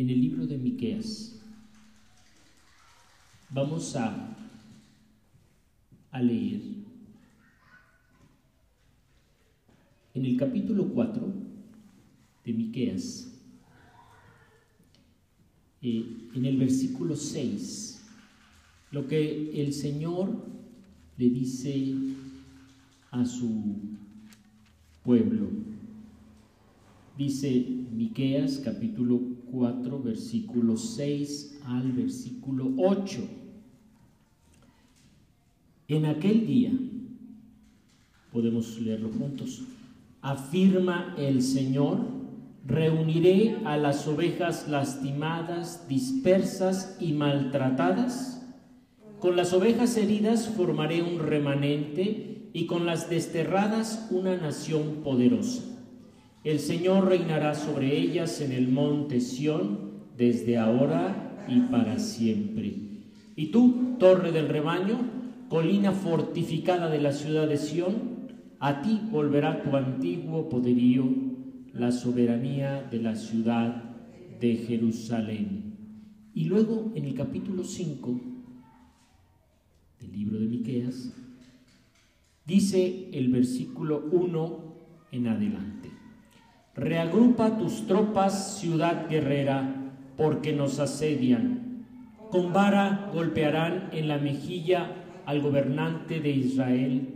en el libro de Miqueas. Vamos a, a leer en el capítulo 4 de Miqueas, eh, en el versículo 6, lo que el Señor le dice a su pueblo. Dice Miqueas capítulo 4 versículo 6 al versículo 8. En aquel día, podemos leerlo juntos, afirma el Señor, reuniré a las ovejas lastimadas, dispersas y maltratadas. Con las ovejas heridas formaré un remanente y con las desterradas una nación poderosa. El Señor reinará sobre ellas en el monte Sión desde ahora y para siempre. Y tú, torre del rebaño, colina fortificada de la ciudad de Sión, a ti volverá tu antiguo poderío, la soberanía de la ciudad de Jerusalén. Y luego en el capítulo 5 del libro de Miqueas dice el versículo 1 en adelante. Reagrupa tus tropas, ciudad guerrera, porque nos asedian. Con vara golpearán en la mejilla al gobernante de Israel.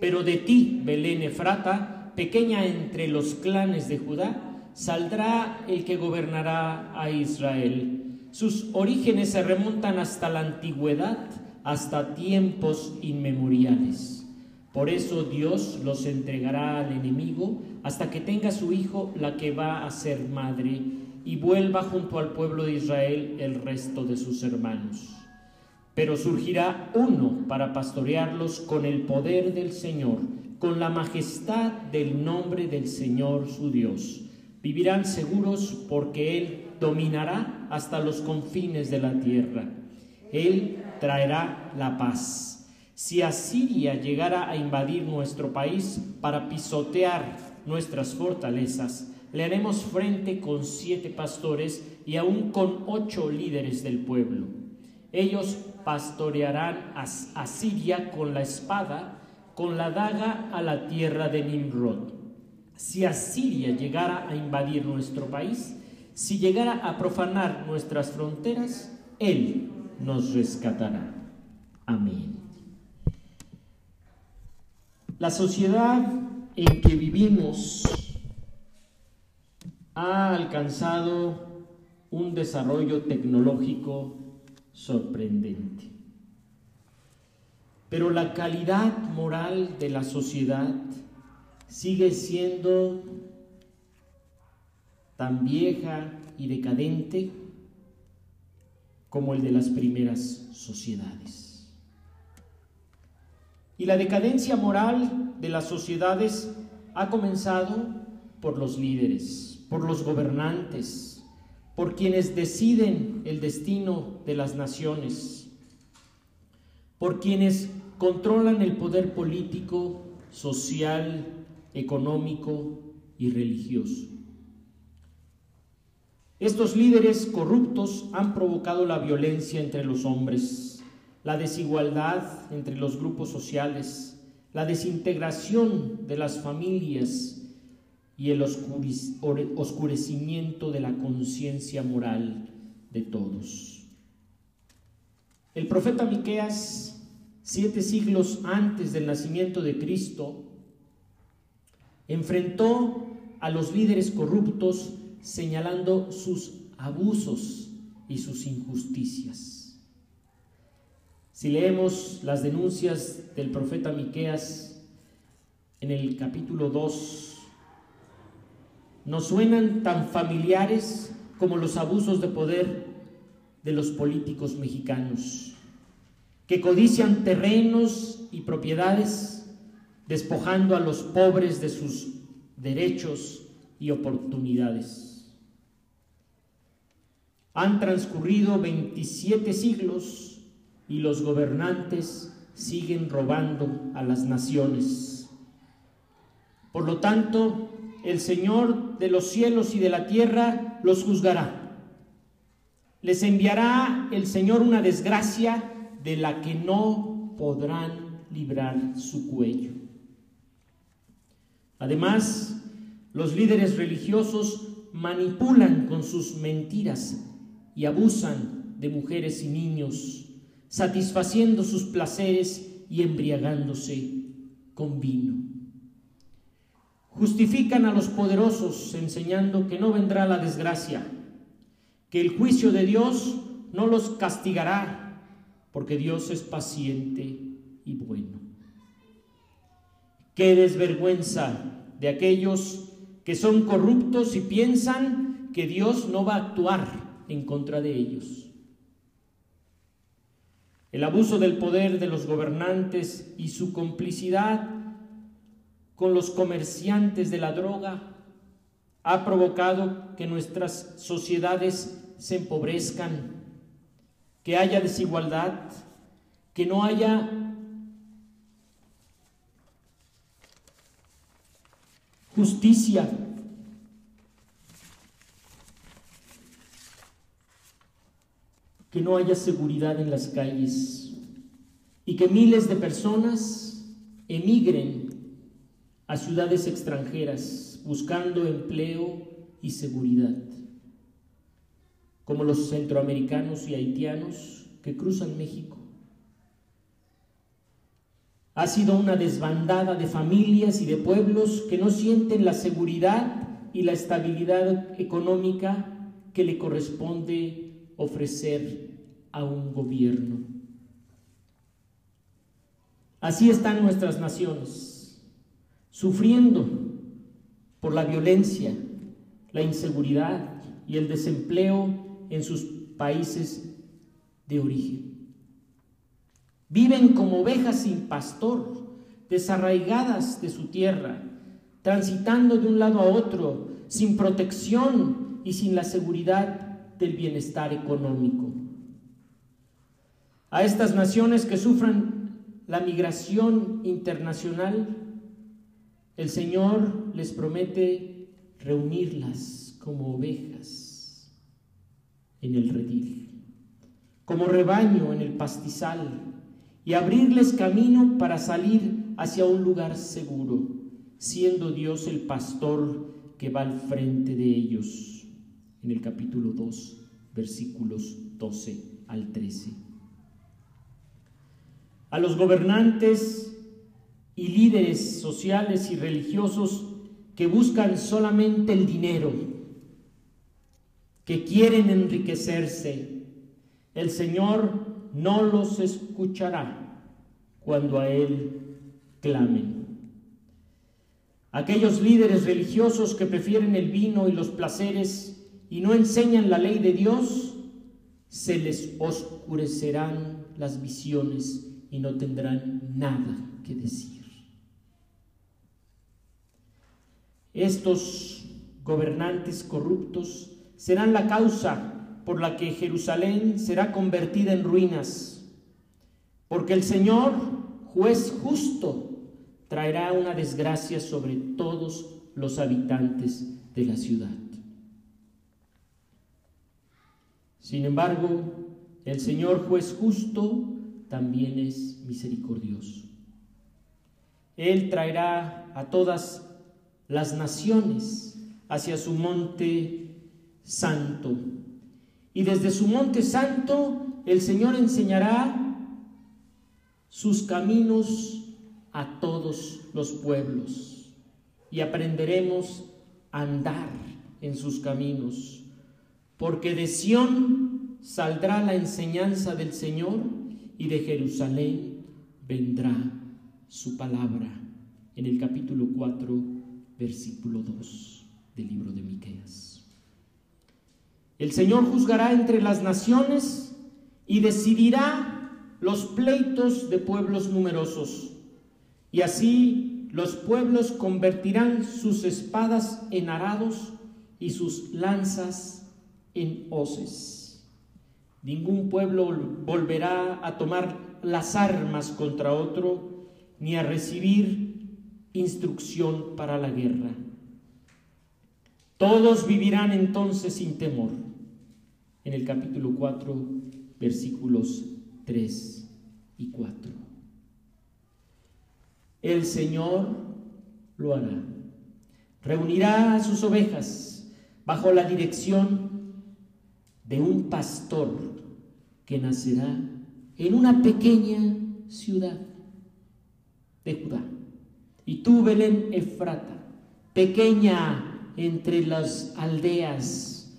Pero de ti, Belén Efrata, pequeña entre los clanes de Judá, saldrá el que gobernará a Israel. Sus orígenes se remontan hasta la antigüedad, hasta tiempos inmemoriales. Por eso Dios los entregará al enemigo hasta que tenga su hijo la que va a ser madre y vuelva junto al pueblo de Israel el resto de sus hermanos. Pero surgirá uno para pastorearlos con el poder del Señor, con la majestad del nombre del Señor su Dios. Vivirán seguros porque Él dominará hasta los confines de la tierra. Él traerá la paz si Asiria llegara a invadir nuestro país para pisotear nuestras fortalezas, le haremos frente con siete pastores y aún con ocho líderes del pueblo. Ellos pastorearán a Asiria con la espada, con la daga a la tierra de Nimrod. Si Asiria llegara a invadir nuestro país, si llegara a profanar nuestras fronteras, Él nos rescatará. Amén. La sociedad en que vivimos ha alcanzado un desarrollo tecnológico sorprendente. Pero la calidad moral de la sociedad sigue siendo tan vieja y decadente como el de las primeras sociedades. Y la decadencia moral de las sociedades ha comenzado por los líderes, por los gobernantes, por quienes deciden el destino de las naciones, por quienes controlan el poder político, social, económico y religioso. Estos líderes corruptos han provocado la violencia entre los hombres la desigualdad entre los grupos sociales, la desintegración de las familias y el oscurecimiento de la conciencia moral de todos. El profeta Miqueas, siete siglos antes del nacimiento de Cristo, enfrentó a los líderes corruptos señalando sus abusos y sus injusticias. Si leemos las denuncias del profeta Miqueas en el capítulo 2, nos suenan tan familiares como los abusos de poder de los políticos mexicanos, que codician terrenos y propiedades, despojando a los pobres de sus derechos y oportunidades. Han transcurrido 27 siglos y los gobernantes siguen robando a las naciones. Por lo tanto, el Señor de los cielos y de la tierra los juzgará les enviará el Señor una desgracia de la que no podrán librar su cuello. Además, los líderes religiosos manipulan con sus mentiras y abusan de mujeres y niños, satisfaciendo sus placeres y embriagándose con vino. Justifican a los poderosos enseñando que no vendrá la desgracia, que el juicio de Dios no los castigará, porque Dios es paciente y bueno. Qué desvergüenza de aquellos que son corruptos y piensan que Dios no va a actuar en contra de ellos. El abuso del poder de los gobernantes y su complicidad con los comerciantes de la droga ha provocado que nuestras sociedades se empobrezcan, que haya desigualdad, que no haya justicia. Que no haya seguridad en las calles y que miles de personas emigren a ciudades extranjeras buscando empleo y seguridad, como los centroamericanos y haitianos que cruzan México. Ha sido una desbandada de familias y de pueblos que no sienten la seguridad y la estabilidad económica que le corresponde ofrecer a un gobierno. Así están nuestras naciones, sufriendo por la violencia, la inseguridad y el desempleo en sus países de origen. Viven como ovejas sin pastor, desarraigadas de su tierra, transitando de un lado a otro, sin protección y sin la seguridad del bienestar económico. A estas naciones que sufran la migración internacional, el Señor les promete reunirlas como ovejas en el redil, como rebaño en el pastizal, y abrirles camino para salir hacia un lugar seguro, siendo Dios el pastor que va al frente de ellos. En el capítulo 2, versículos 12 al 13. A los gobernantes y líderes sociales y religiosos que buscan solamente el dinero, que quieren enriquecerse, el Señor no los escuchará cuando a Él clamen. Aquellos líderes religiosos que prefieren el vino y los placeres y no enseñan la ley de Dios, se les oscurecerán las visiones y no tendrán nada que decir. Estos gobernantes corruptos serán la causa por la que Jerusalén será convertida en ruinas, porque el Señor, juez justo, traerá una desgracia sobre todos los habitantes de la ciudad. Sin embargo, el Señor juez justo también es misericordioso. Él traerá a todas las naciones hacia su monte santo. Y desde su monte santo el Señor enseñará sus caminos a todos los pueblos. Y aprenderemos a andar en sus caminos, porque de Sión saldrá la enseñanza del Señor y de Jerusalén vendrá su palabra. En el capítulo 4, versículo 2 del libro de Miqueas. El Señor juzgará entre las naciones y decidirá los pleitos de pueblos numerosos. Y así los pueblos convertirán sus espadas en arados y sus lanzas en hoces. Ningún pueblo volverá a tomar las armas contra otro ni a recibir instrucción para la guerra. Todos vivirán entonces sin temor en el capítulo 4, versículos 3 y 4. El Señor lo hará. Reunirá a sus ovejas bajo la dirección de un pastor que nacerá en una pequeña ciudad de Judá. Y tú, Belén Efrata, pequeña entre las aldeas,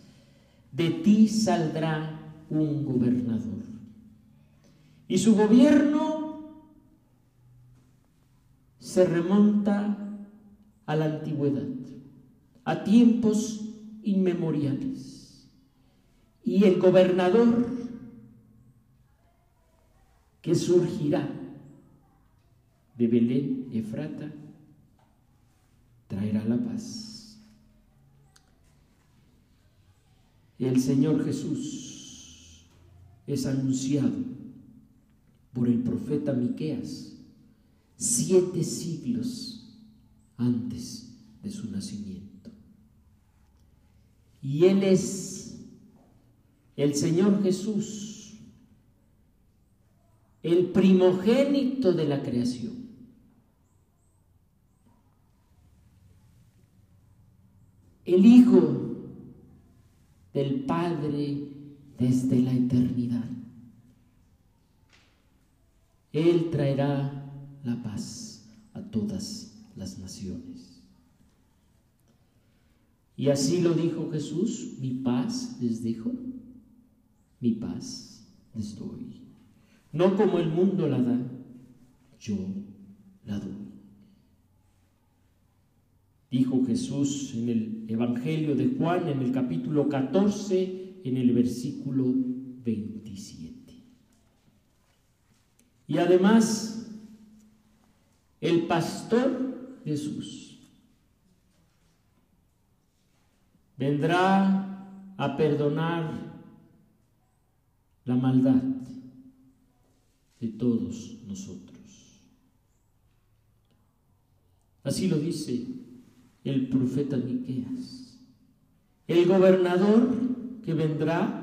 de ti saldrá un gobernador. Y su gobierno se remonta a la antigüedad, a tiempos inmemoriales. Y el gobernador que surgirá de Belén, Efrata, traerá la paz. El Señor Jesús es anunciado por el profeta Miqueas siete siglos antes de su nacimiento. Y Él es el Señor Jesús, el primogénito de la creación. el Hijo del Padre desde la eternidad. Él traerá la paz a todas las naciones. Y así lo dijo Jesús, mi paz les dijo, mi paz les doy. No como el mundo la da, yo la doy dijo Jesús en el Evangelio de Juan, en el capítulo 14, en el versículo 27. Y además, el pastor Jesús vendrá a perdonar la maldad de todos nosotros. Así lo dice el profeta Miqueas. El gobernador que vendrá,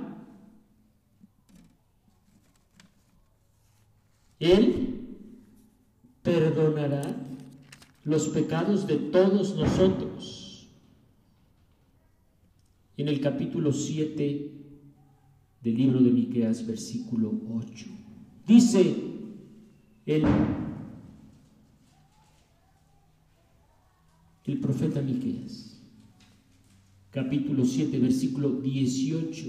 él perdonará los pecados de todos nosotros. En el capítulo 7 del libro de Miqueas, versículo 8, dice el el profeta Miqueas, capítulo 7, versículo 18.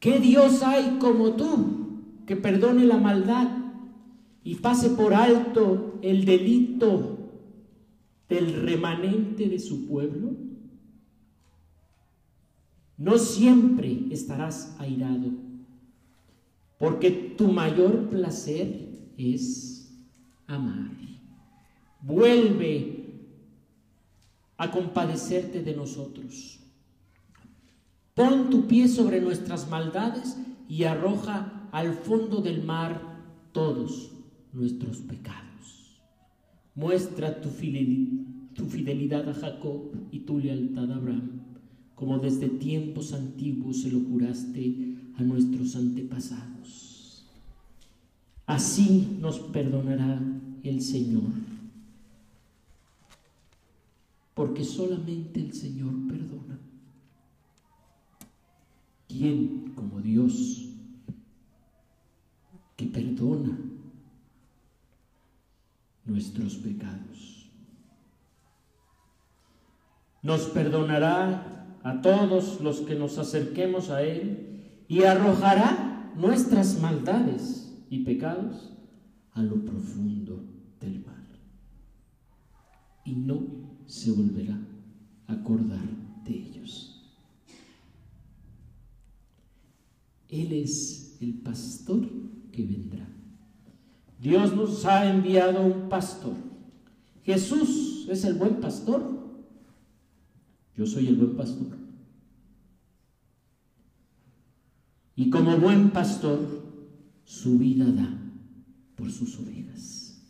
¿Qué Dios hay como tú que perdone la maldad y pase por alto el delito del remanente de su pueblo? No siempre estarás airado, porque tu mayor placer es amar. Vuelve a compadecerte de nosotros. Pon tu pie sobre nuestras maldades y arroja al fondo del mar todos nuestros pecados. Muestra tu fidelidad, a Jacob y tu lealtad a Abraham, como desde tiempos antiguos se lo juraste a nuestros antepasados. Así nos perdonará el Señor porque solamente el Señor perdona. ¿Quién como Dios que perdona nuestros pecados? Nos perdonará a todos los que nos acerquemos a Él y arrojará nuestras maldades y pecados a lo profundo del mar. Y no se volverá a acordar de ellos. Él es el pastor que vendrá. Dios nos ha enviado un pastor. Jesús es el buen pastor. Yo soy el buen pastor. Y como buen pastor, su vida da por sus ovejas.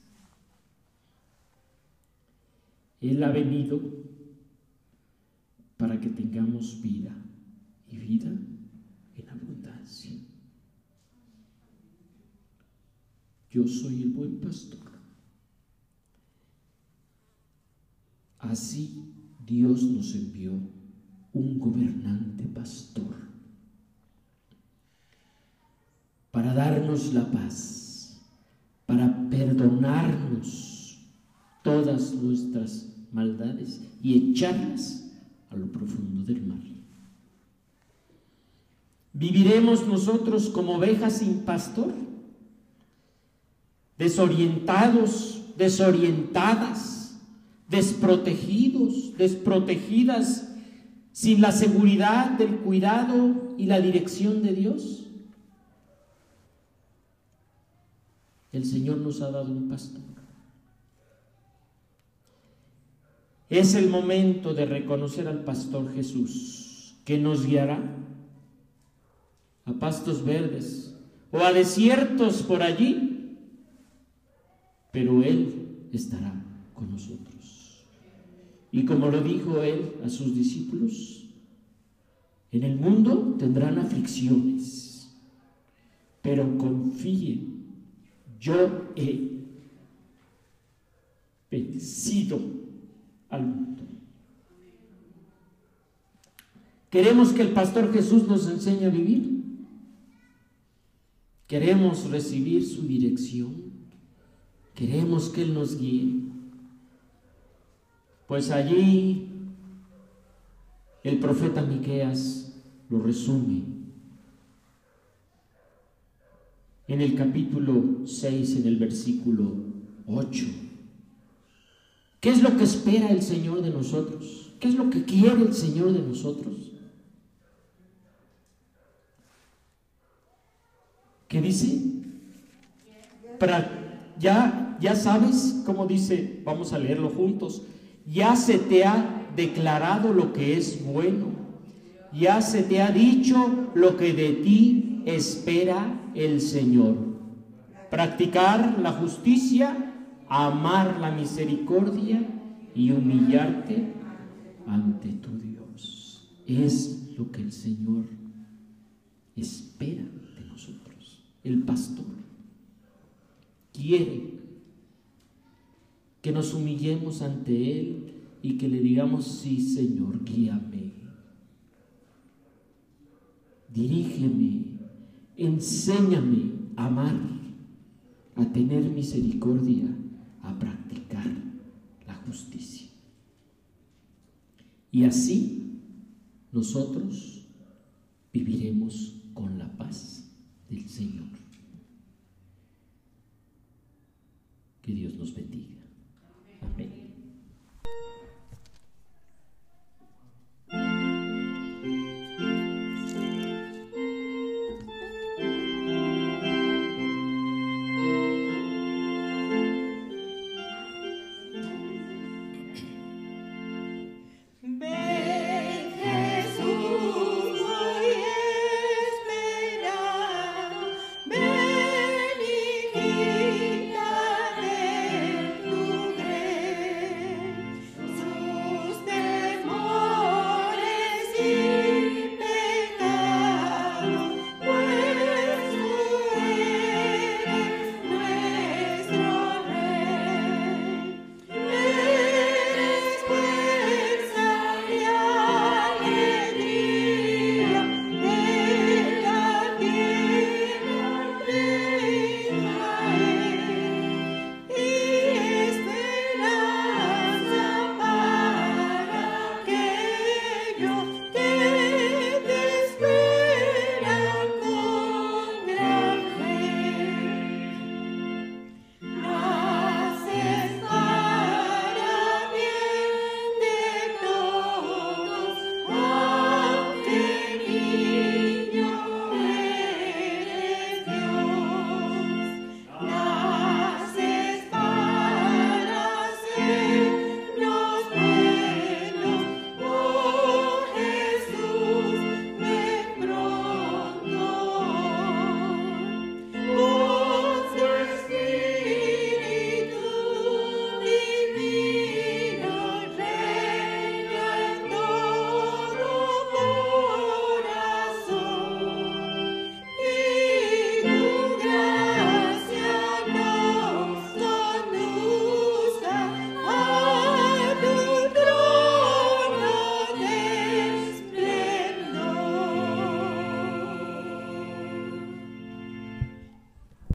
Él ha venido para que tengamos vida y vida en abundancia. Yo soy el buen pastor. Así Dios nos envió un gobernante pastor para darnos la paz, para perdonarnos todas nuestras maldades y echarlas a lo profundo del mar. ¿Viviremos nosotros como ovejas sin pastor? Desorientados, desorientadas, desprotegidos, desprotegidas, sin la seguridad del cuidado y la dirección de Dios. El Señor nos ha dado un pastor. Es el momento de reconocer al pastor Jesús, que nos guiará a pastos verdes o a desiertos por allí, pero Él estará con nosotros. Y como lo dijo Él a sus discípulos, en el mundo tendrán aflicciones, pero confíen, yo he vencido al mundo. ¿Queremos que el pastor Jesús nos enseñe a vivir? Queremos recibir su dirección. Queremos que Él nos guíe. Pues allí el profeta Miqueas lo resume en el capítulo 6, en el versículo 8. ¿Qué es lo que espera el Señor de nosotros? ¿Qué es lo que quiere el Señor de nosotros? ¿Qué dice? ya, ya sabes cómo dice, vamos a leerlo juntos, ya se te ha declarado lo que es bueno, ya se te ha dicho lo que de ti espera el Señor. Practicar la justicia, amar la misericordia y humillarte ante tu Dios. Es lo que el Señor espera el pastor. Quiere que nos humillemos ante Él y que le digamos, sí Señor, guíame, dirígeme, enséñame a amar, a tener misericordia, a practicar la justicia. Y así nosotros viviremos con la paz del Señor. Que Dios nos bendiga.